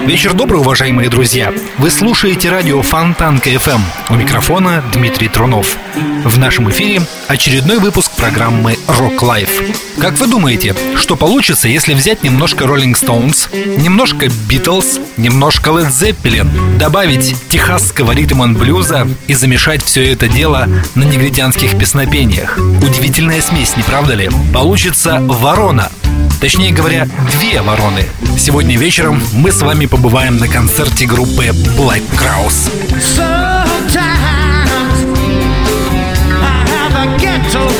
Вечер добрый, уважаемые друзья! Вы слушаете радио Фонтанка FM. У микрофона Дмитрий Трунов. В нашем эфире очередной выпуск программы Rock Life. Как вы думаете, что получится, если взять немножко Rolling Stones, немножко Beatles, немножко Led Zeppelin, добавить техасского ритм блюза и замешать все это дело на негритянских песнопениях? Удивительная смесь, не правда ли? Получится ворона, Точнее говоря, две вороны. Сегодня вечером мы с вами побываем на концерте группы Black Crowes. They'll straw the line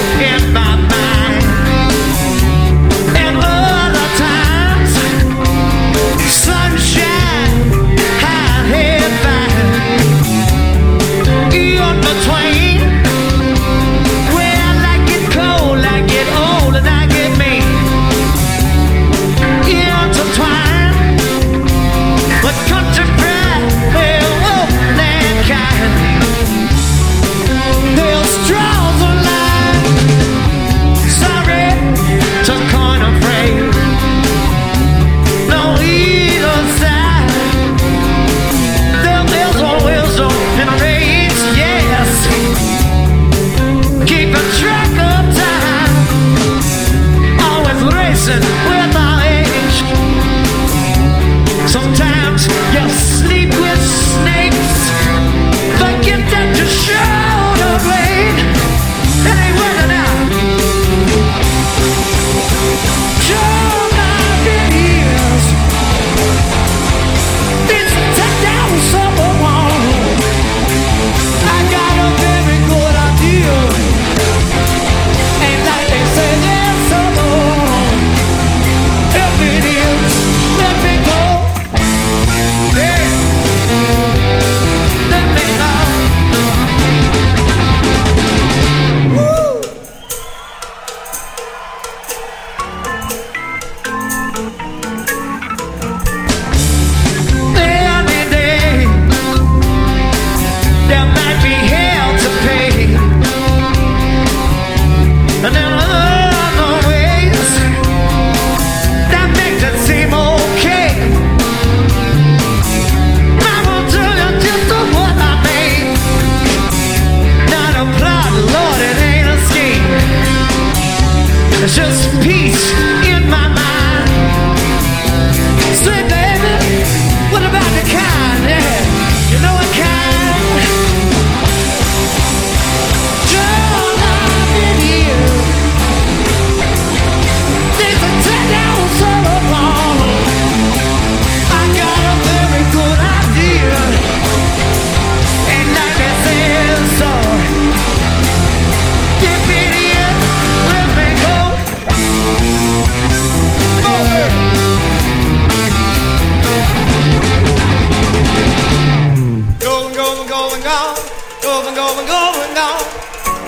going, going, going, going, going, going, going,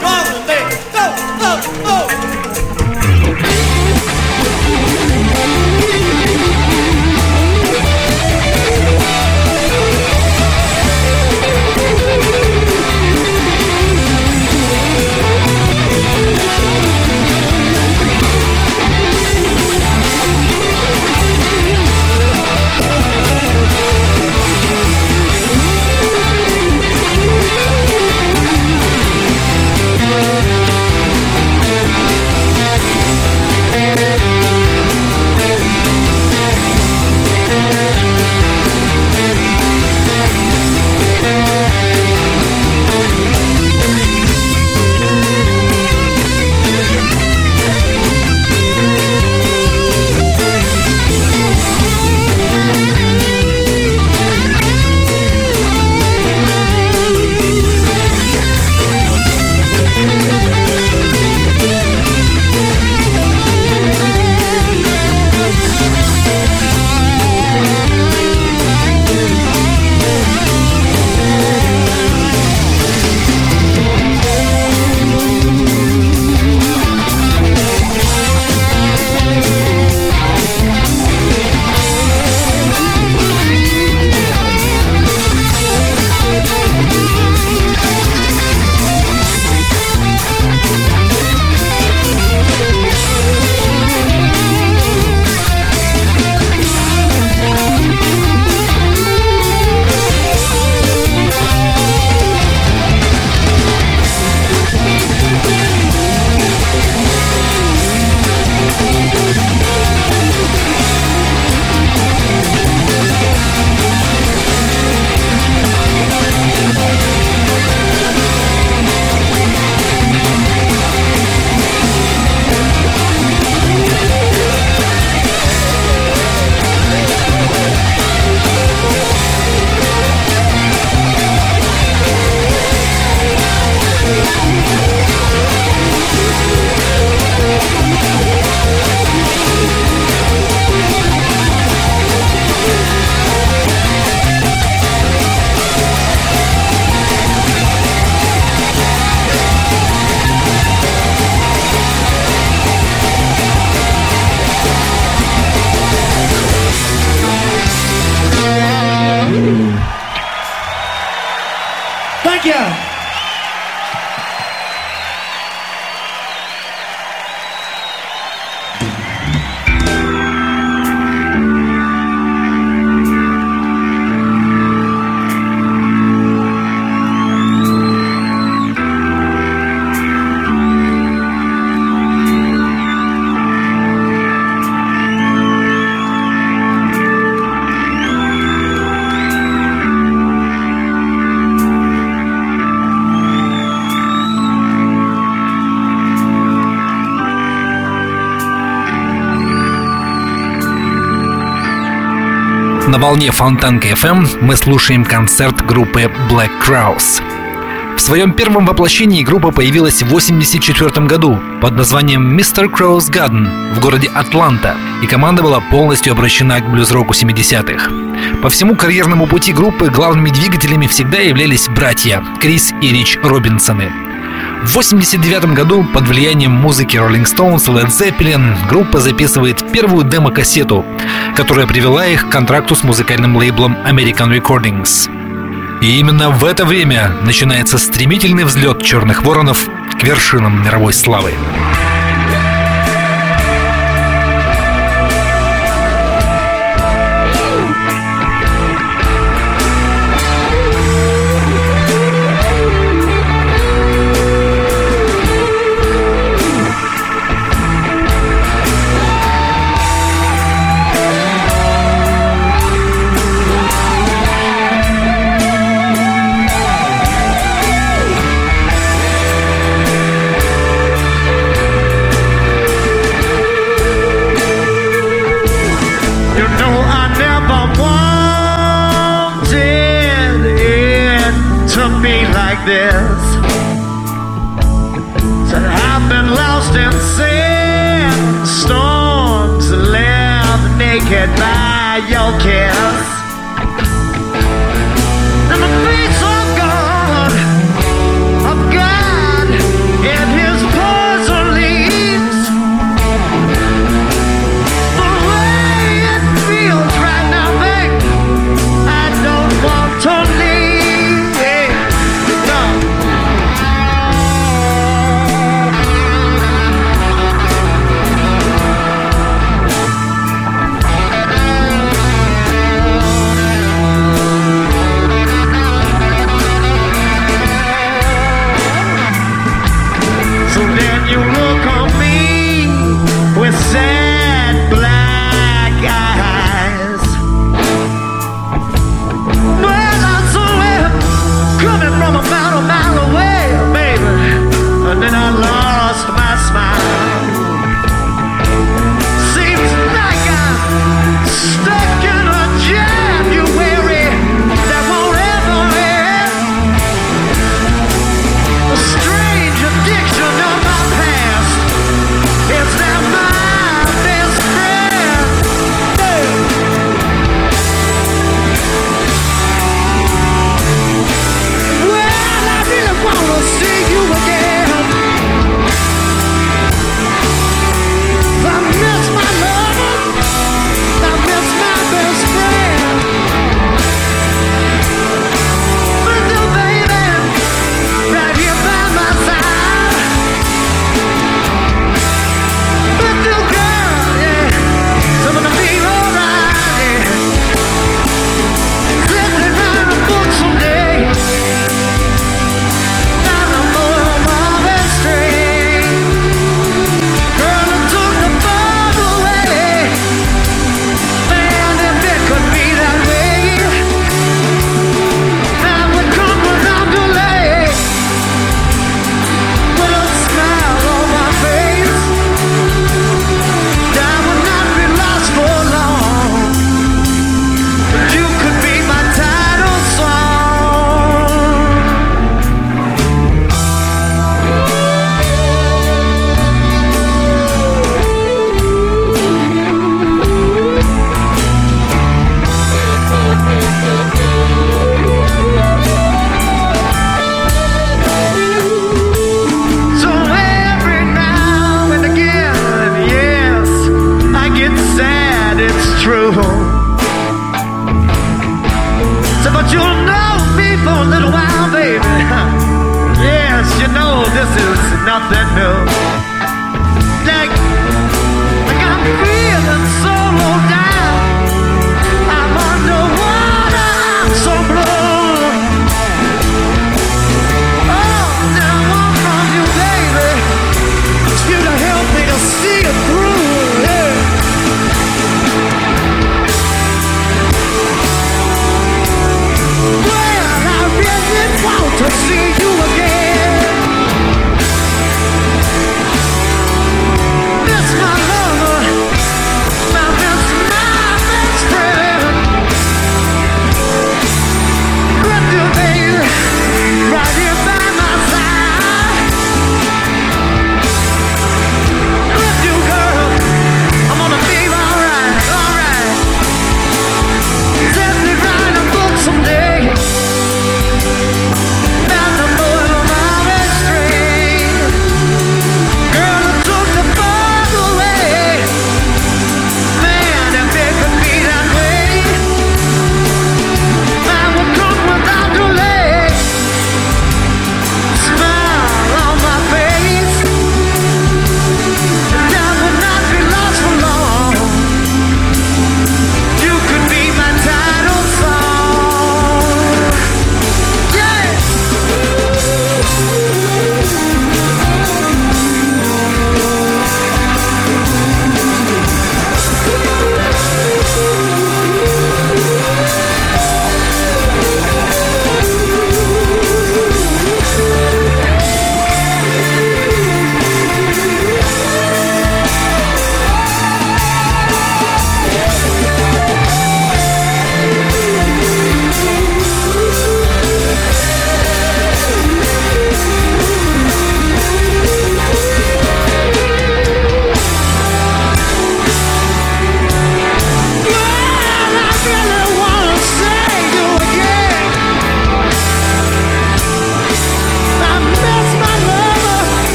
going, today. Go, go, go. Волне Фонтанка FM мы слушаем концерт группы Black Crowes. В своем первом воплощении группа появилась в 1984 году под названием Mr. Crow's Garden в городе Атланта, и команда была полностью обращена к блюз-року 70-х. По всему карьерному пути группы главными двигателями всегда являлись братья Крис и Рич Робинсоны – в 1989 году под влиянием музыки Rolling Stones и Led Zeppelin группа записывает первую демо-кассету, которая привела их к контракту с музыкальным лейблом American Recordings. И именно в это время начинается стремительный взлет черных воронов к вершинам мировой славы.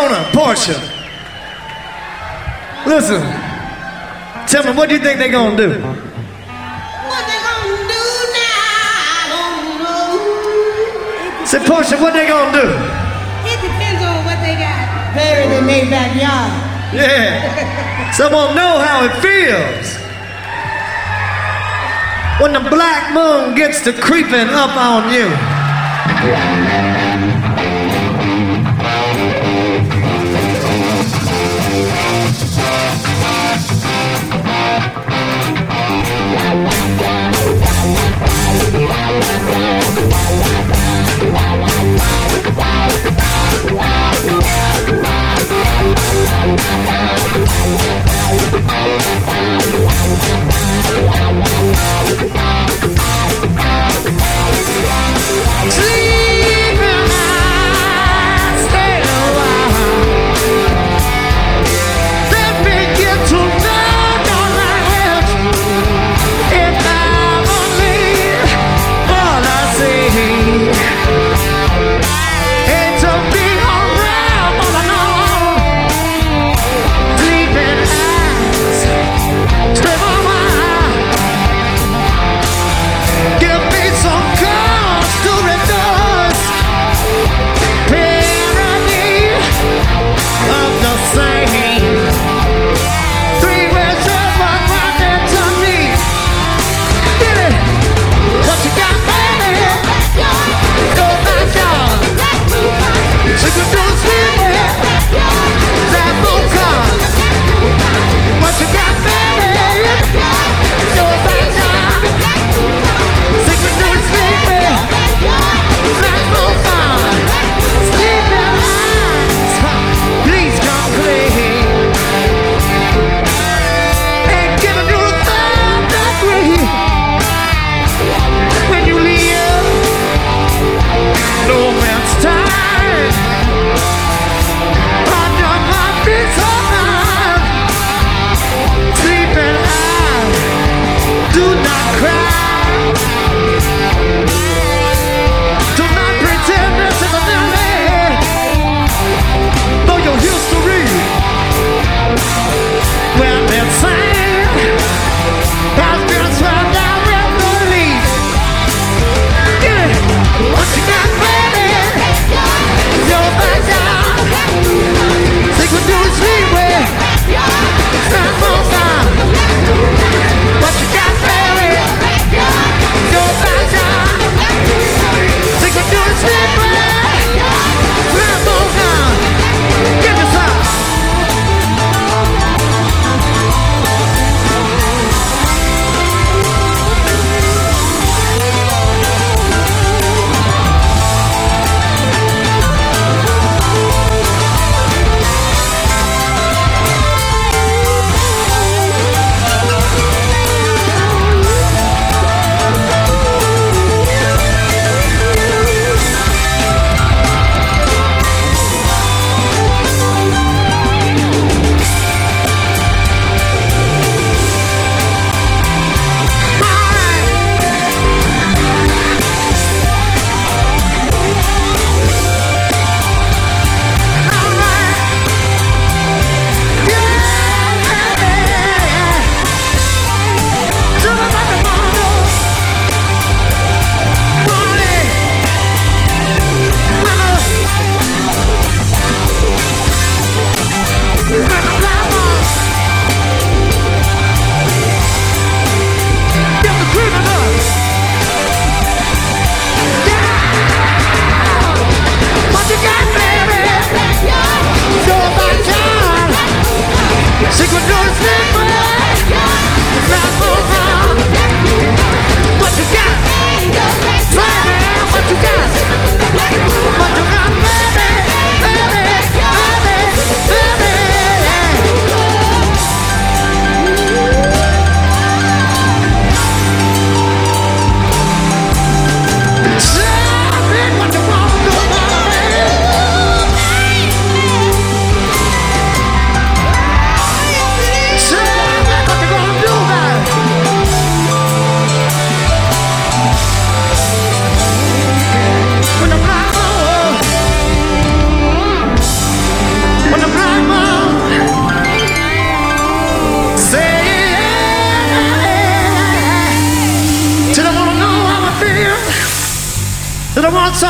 Daytona, Porsche. Listen, tell me, what do you think they're gonna do? What they gonna do now? I don't know. Say, Porsche, what they gonna do? It depends on what they got buried in their backyard. Yeah. Someone know how it feels when the black moon gets to creeping up on you. Thank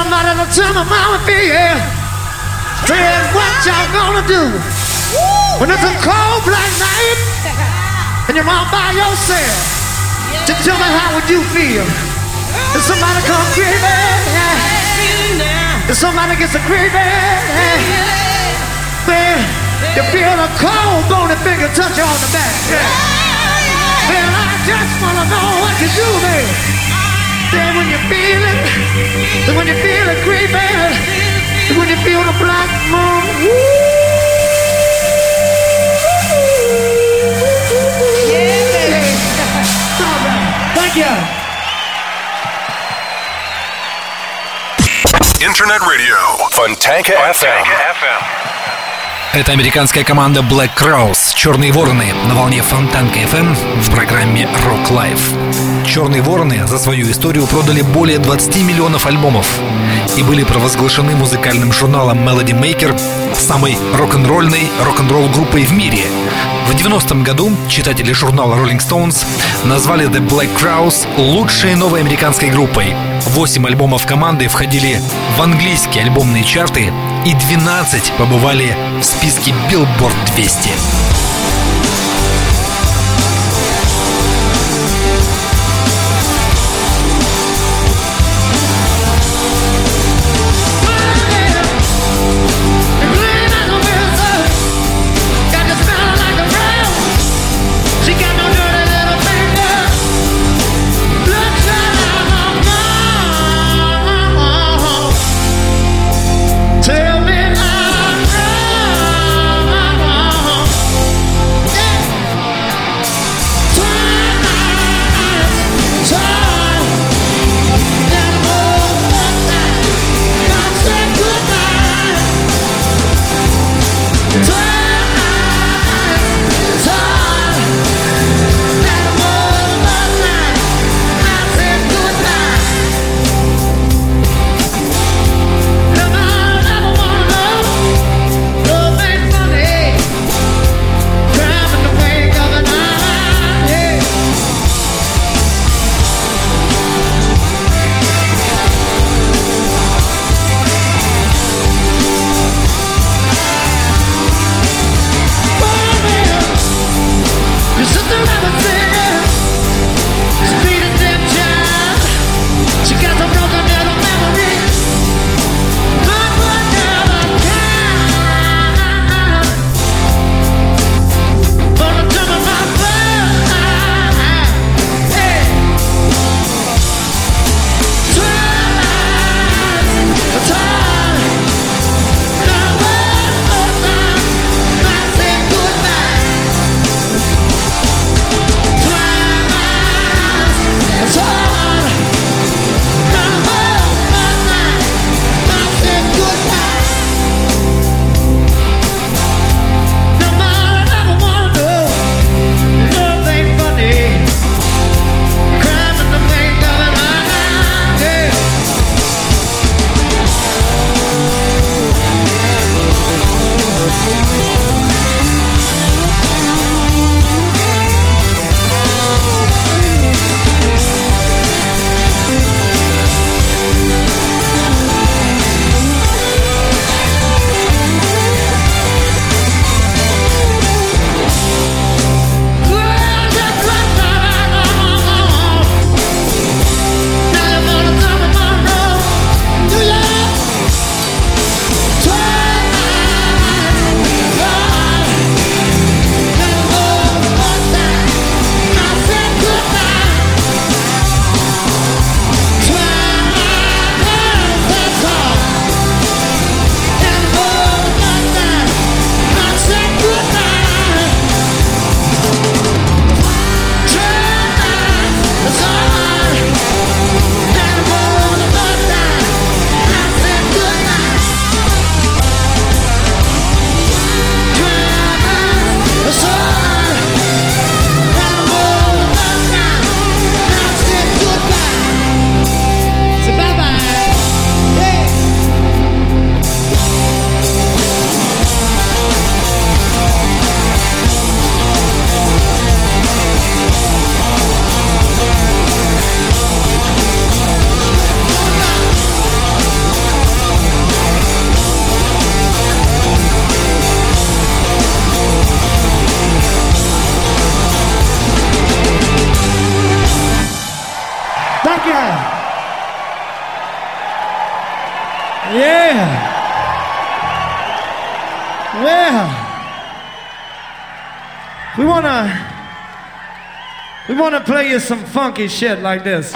Somebody to tell how it feel. Saying what y'all gonna do when it's a cold black night and you're all by yourself. Just tell me how would you feel? If somebody come creeping, if somebody gets a creeping, then you feel a cold bony finger touch you on the back. Then I just wanna know what you do, man. Then when you feel it, then when you feel it creeping, then when you feel the black moon, woo. Yeah, baby. All right. Thank you. Интернет радио Фонтанка FM. Это американская команда Black Crowes, Черные Вороны, на волне Фонтанка FM в программе Rock Life. Черные Вороны за свою историю продали более 20 миллионов альбомов и были провозглашены музыкальным журналом Melody Maker самой рок-н-ролльной рок-н-ролл группой в мире. В 90-м году читатели журнала Rolling Stones назвали The Black Crowes лучшей новой американской группой. Восемь альбомов команды входили в английские альбомные чарты и 12 побывали в списке Billboard 200. Yeah. Yeah. We wanna we wanna play you some funky shit like this.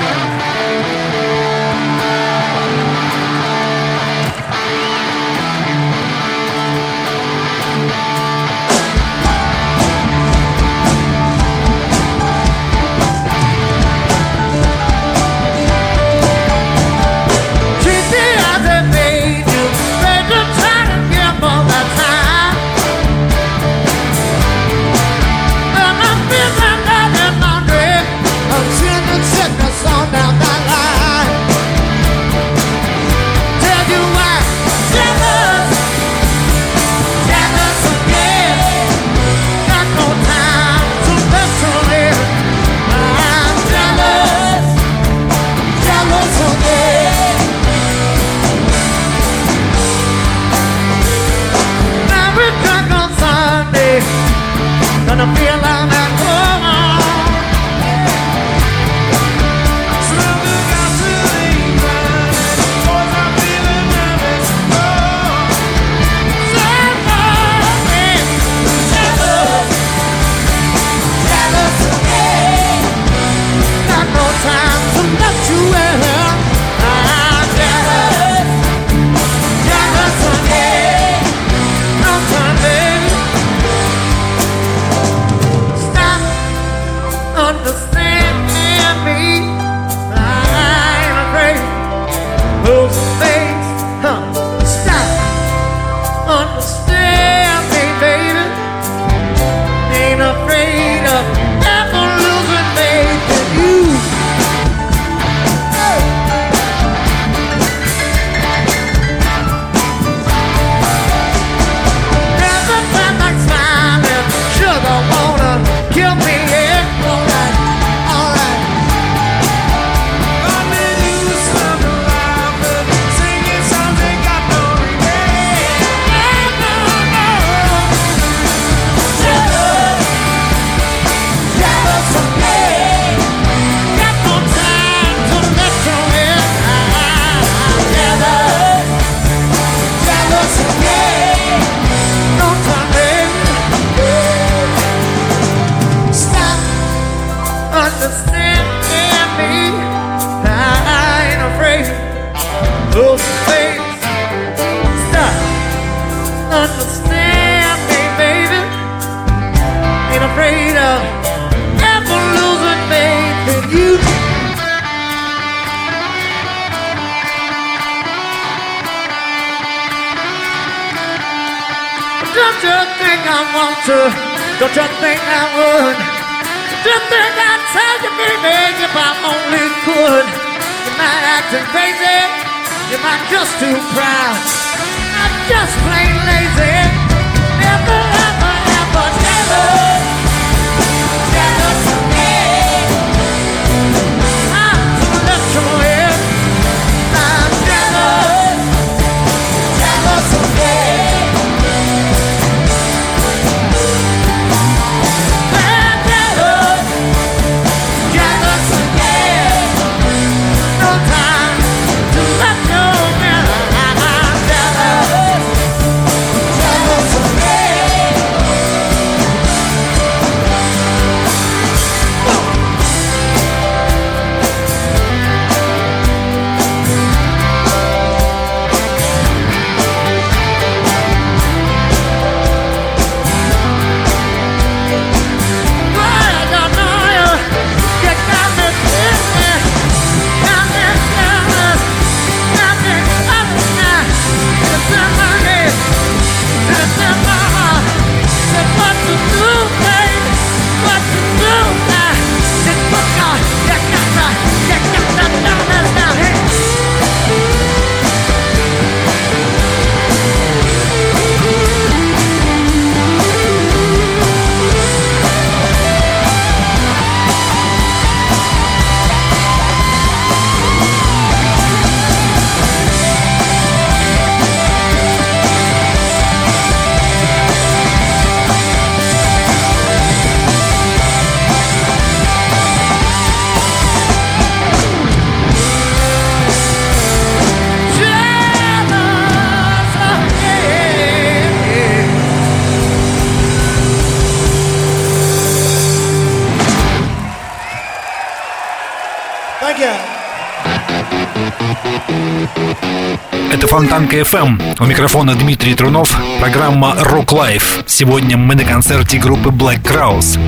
Фонтанка FM. У микрофона Дмитрий Трунов. Программа Rock Life. Сегодня мы на концерте группы Black Crowes.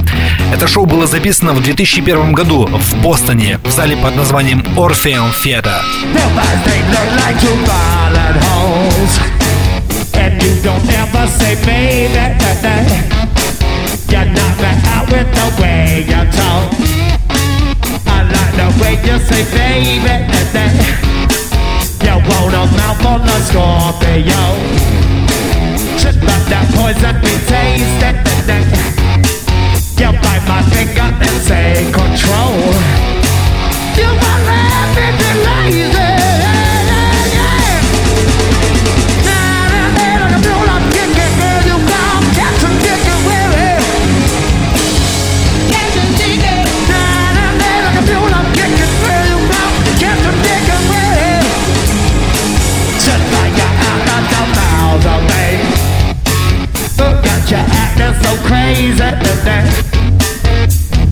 Это шоу было записано в 2001 году в Бостоне в зале под названием Orpheum Theater. you say baby You want a mouth on the Scorpio. Just let that poison be tasted You bite my finger and say control. You my laugh lazy days at the day.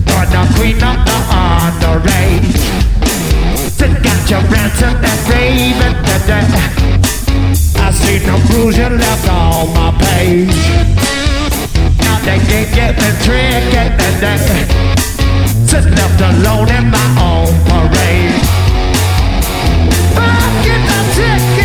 You're the queen of the honorary. to get your ransom and grave at the. I see no clues you left on my page. Now they can't get me trick at the day. Just left alone in my own parade. I get the ticket.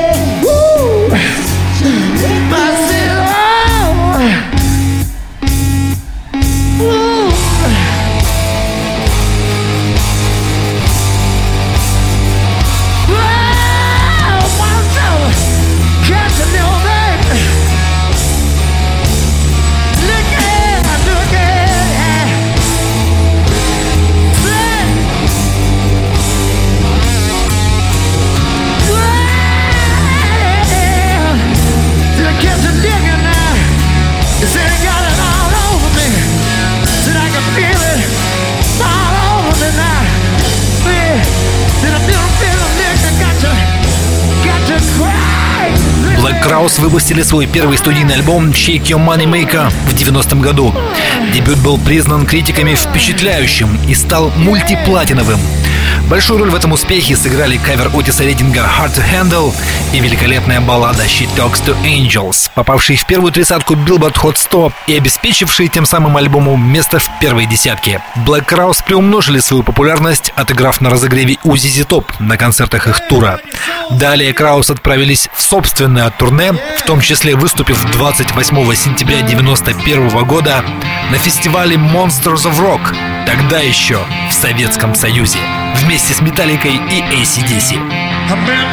Краус выпустили свой первый студийный альбом Shake Your Money Maker в 90-м году. Дебют был признан критиками впечатляющим и стал мультиплатиновым. Большую роль в этом успехе сыграли кавер Отиса Рейдинга Hard to Handle и великолепная баллада She Talks to Angels, попавший в первую тридцатку Billboard Hot 100 и обеспечивший тем самым альбому место в первой десятке. Black Crowes приумножили свою популярность, отыграв на разогреве у ZZ Top на концертах их тура. Далее Краус отправились в собственное турне, в том числе выступив 28 сентября 1991 года на фестивале Monsters of Rock, тогда еще в Советском Союзе, вместе с Металликой и ACDC. Blue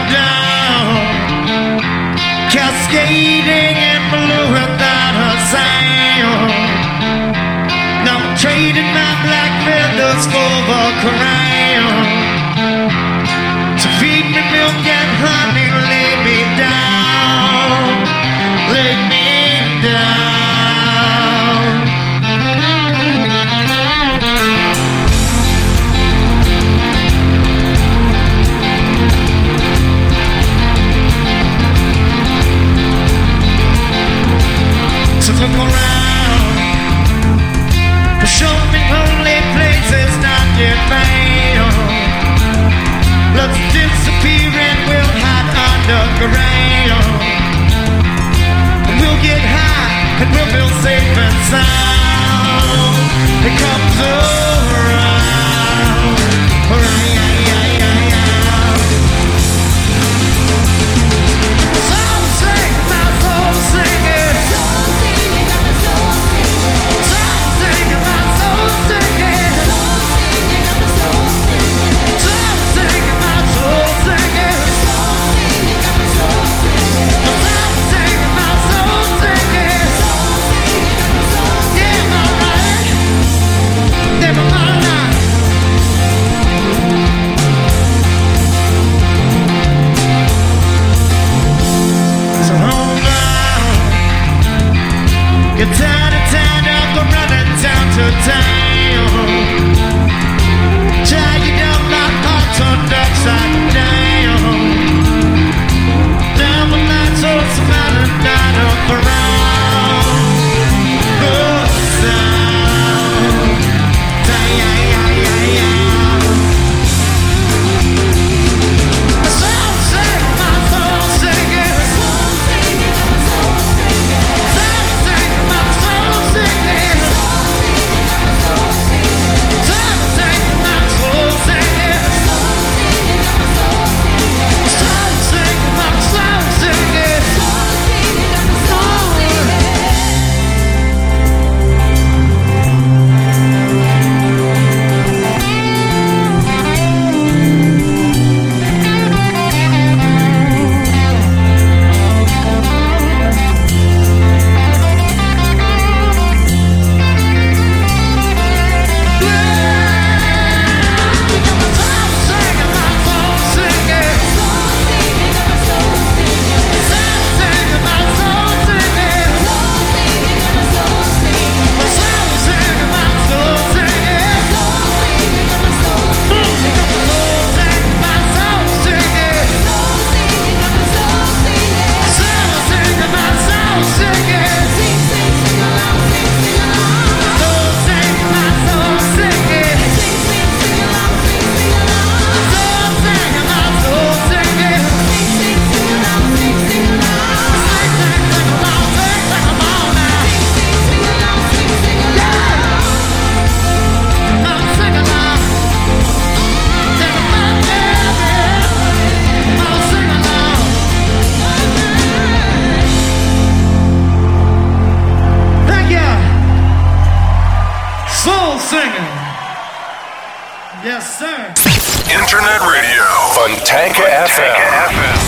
Internet Radio. Funtanka FM. FM.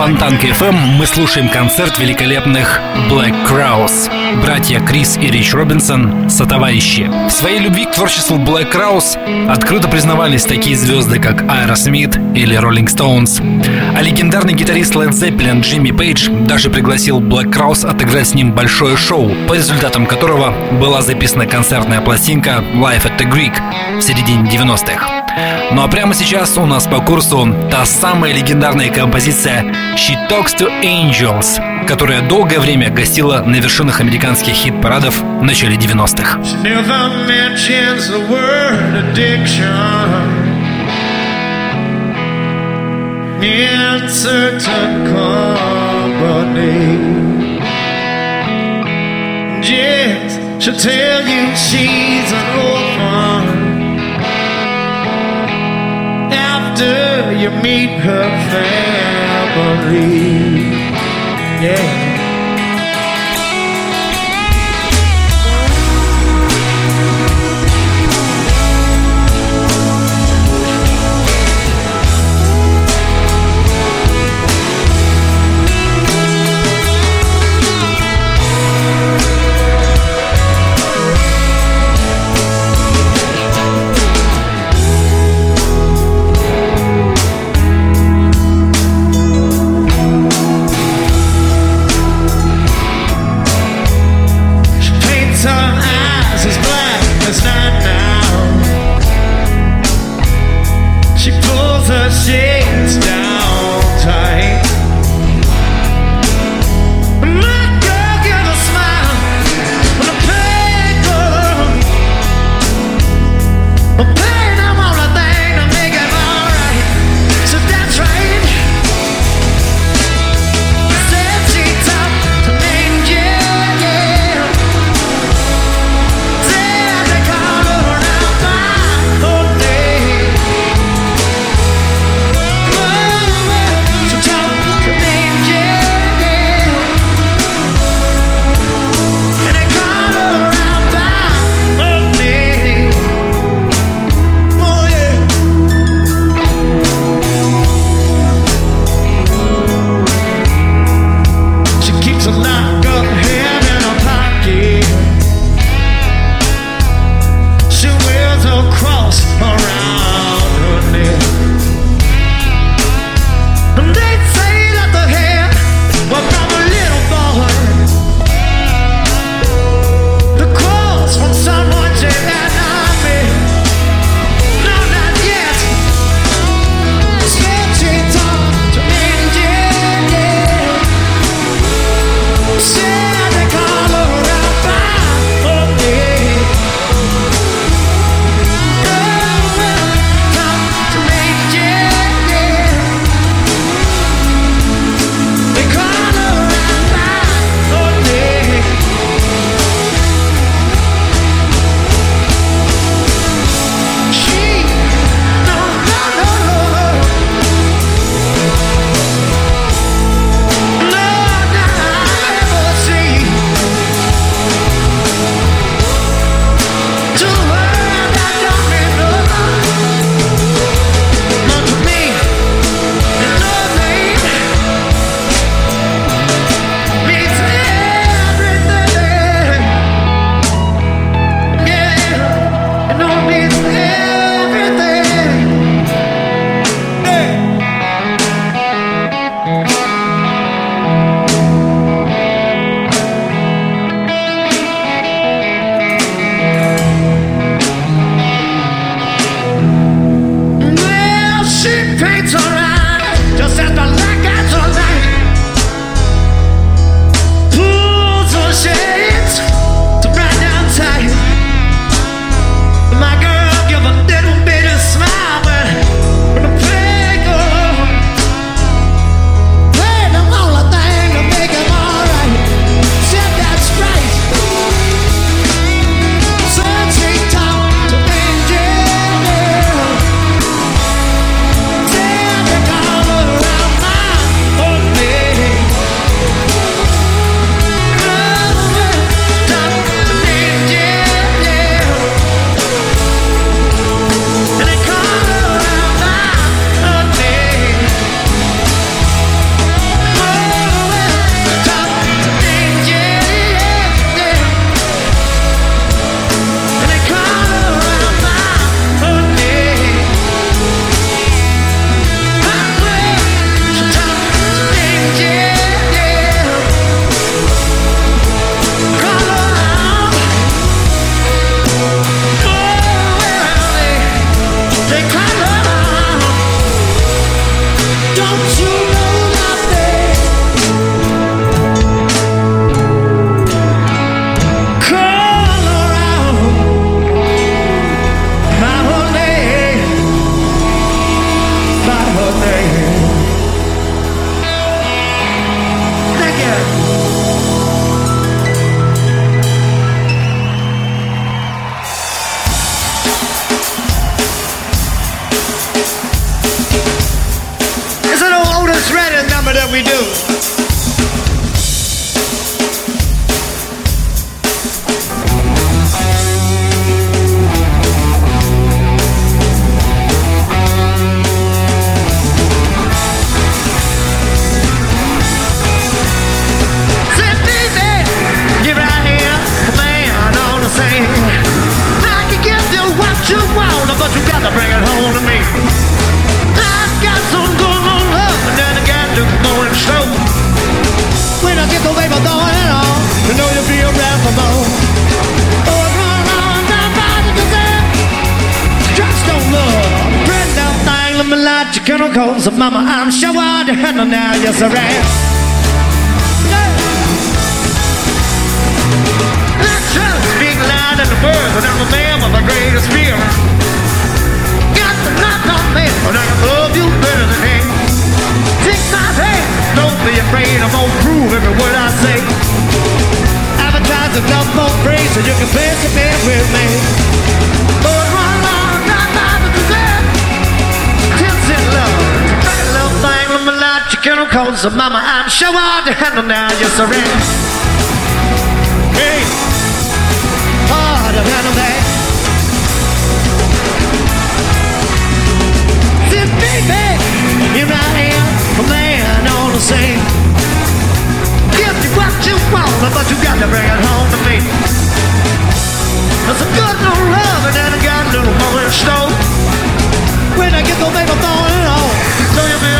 Фонтанка FM мы слушаем концерт великолепных Black Crowes. Братья Крис и Рич Робинсон — сотоварищи. В своей любви к творчеству Black Crowes открыто признавались такие звезды, как Аэросмит или Rolling Stones. А легендарный гитарист Led Zeppelin Джимми Пейдж даже пригласил Black Crowes отыграть с ним большое шоу, по результатам которого была записана концертная пластинка Live at the Greek в середине 90-х. Ну а прямо сейчас у нас по курсу та самая легендарная композиция She Talks to Angels, которая долгое время гостила на вершинах американских хит-парадов в начале 90-х. She never mentions the word addiction. Answer to company. Yes, she'll tell you she's an orphan. You meet her family. Yeah. of mama, I'm showered, and now you're surrounded. So mama, I'm sure I to handle now, I am. Hey, hard to handle that. Said, baby, here I am, a man all the same. Give you what you want, but you got to bring it home to me. There's a good little love and I got a little more in store. When I get the baby born and all, so you be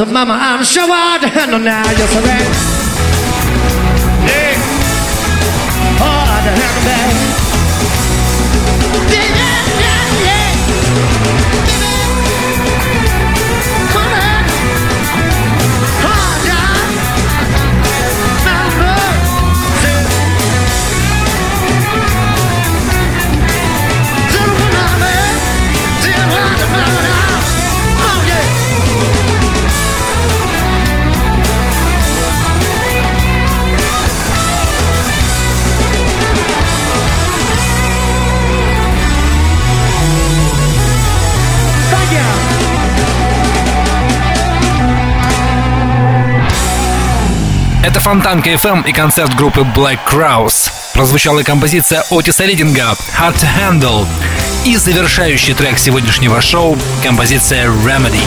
of mama, I'm showered. handle now you're. Фонтанка FM и концерт группы Black Crowes. Прозвучала композиция Отиса Ридинга «Hard to Handle» и завершающий трек сегодняшнего шоу — композиция Remedy.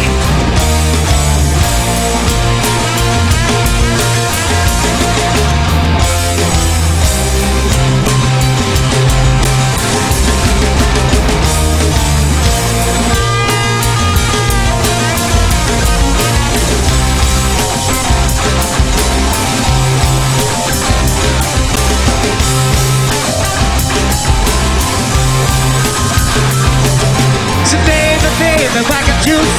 You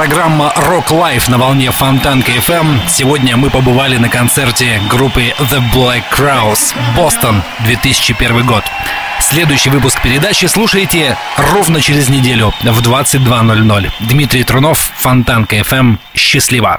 программа Rock Life на волне Фонтанка FM. Сегодня мы побывали на концерте группы The Black Crowes, Бостон, 2001 год. Следующий выпуск передачи слушайте ровно через неделю в 22.00. Дмитрий Трунов, Фонтанка FM. Счастливо!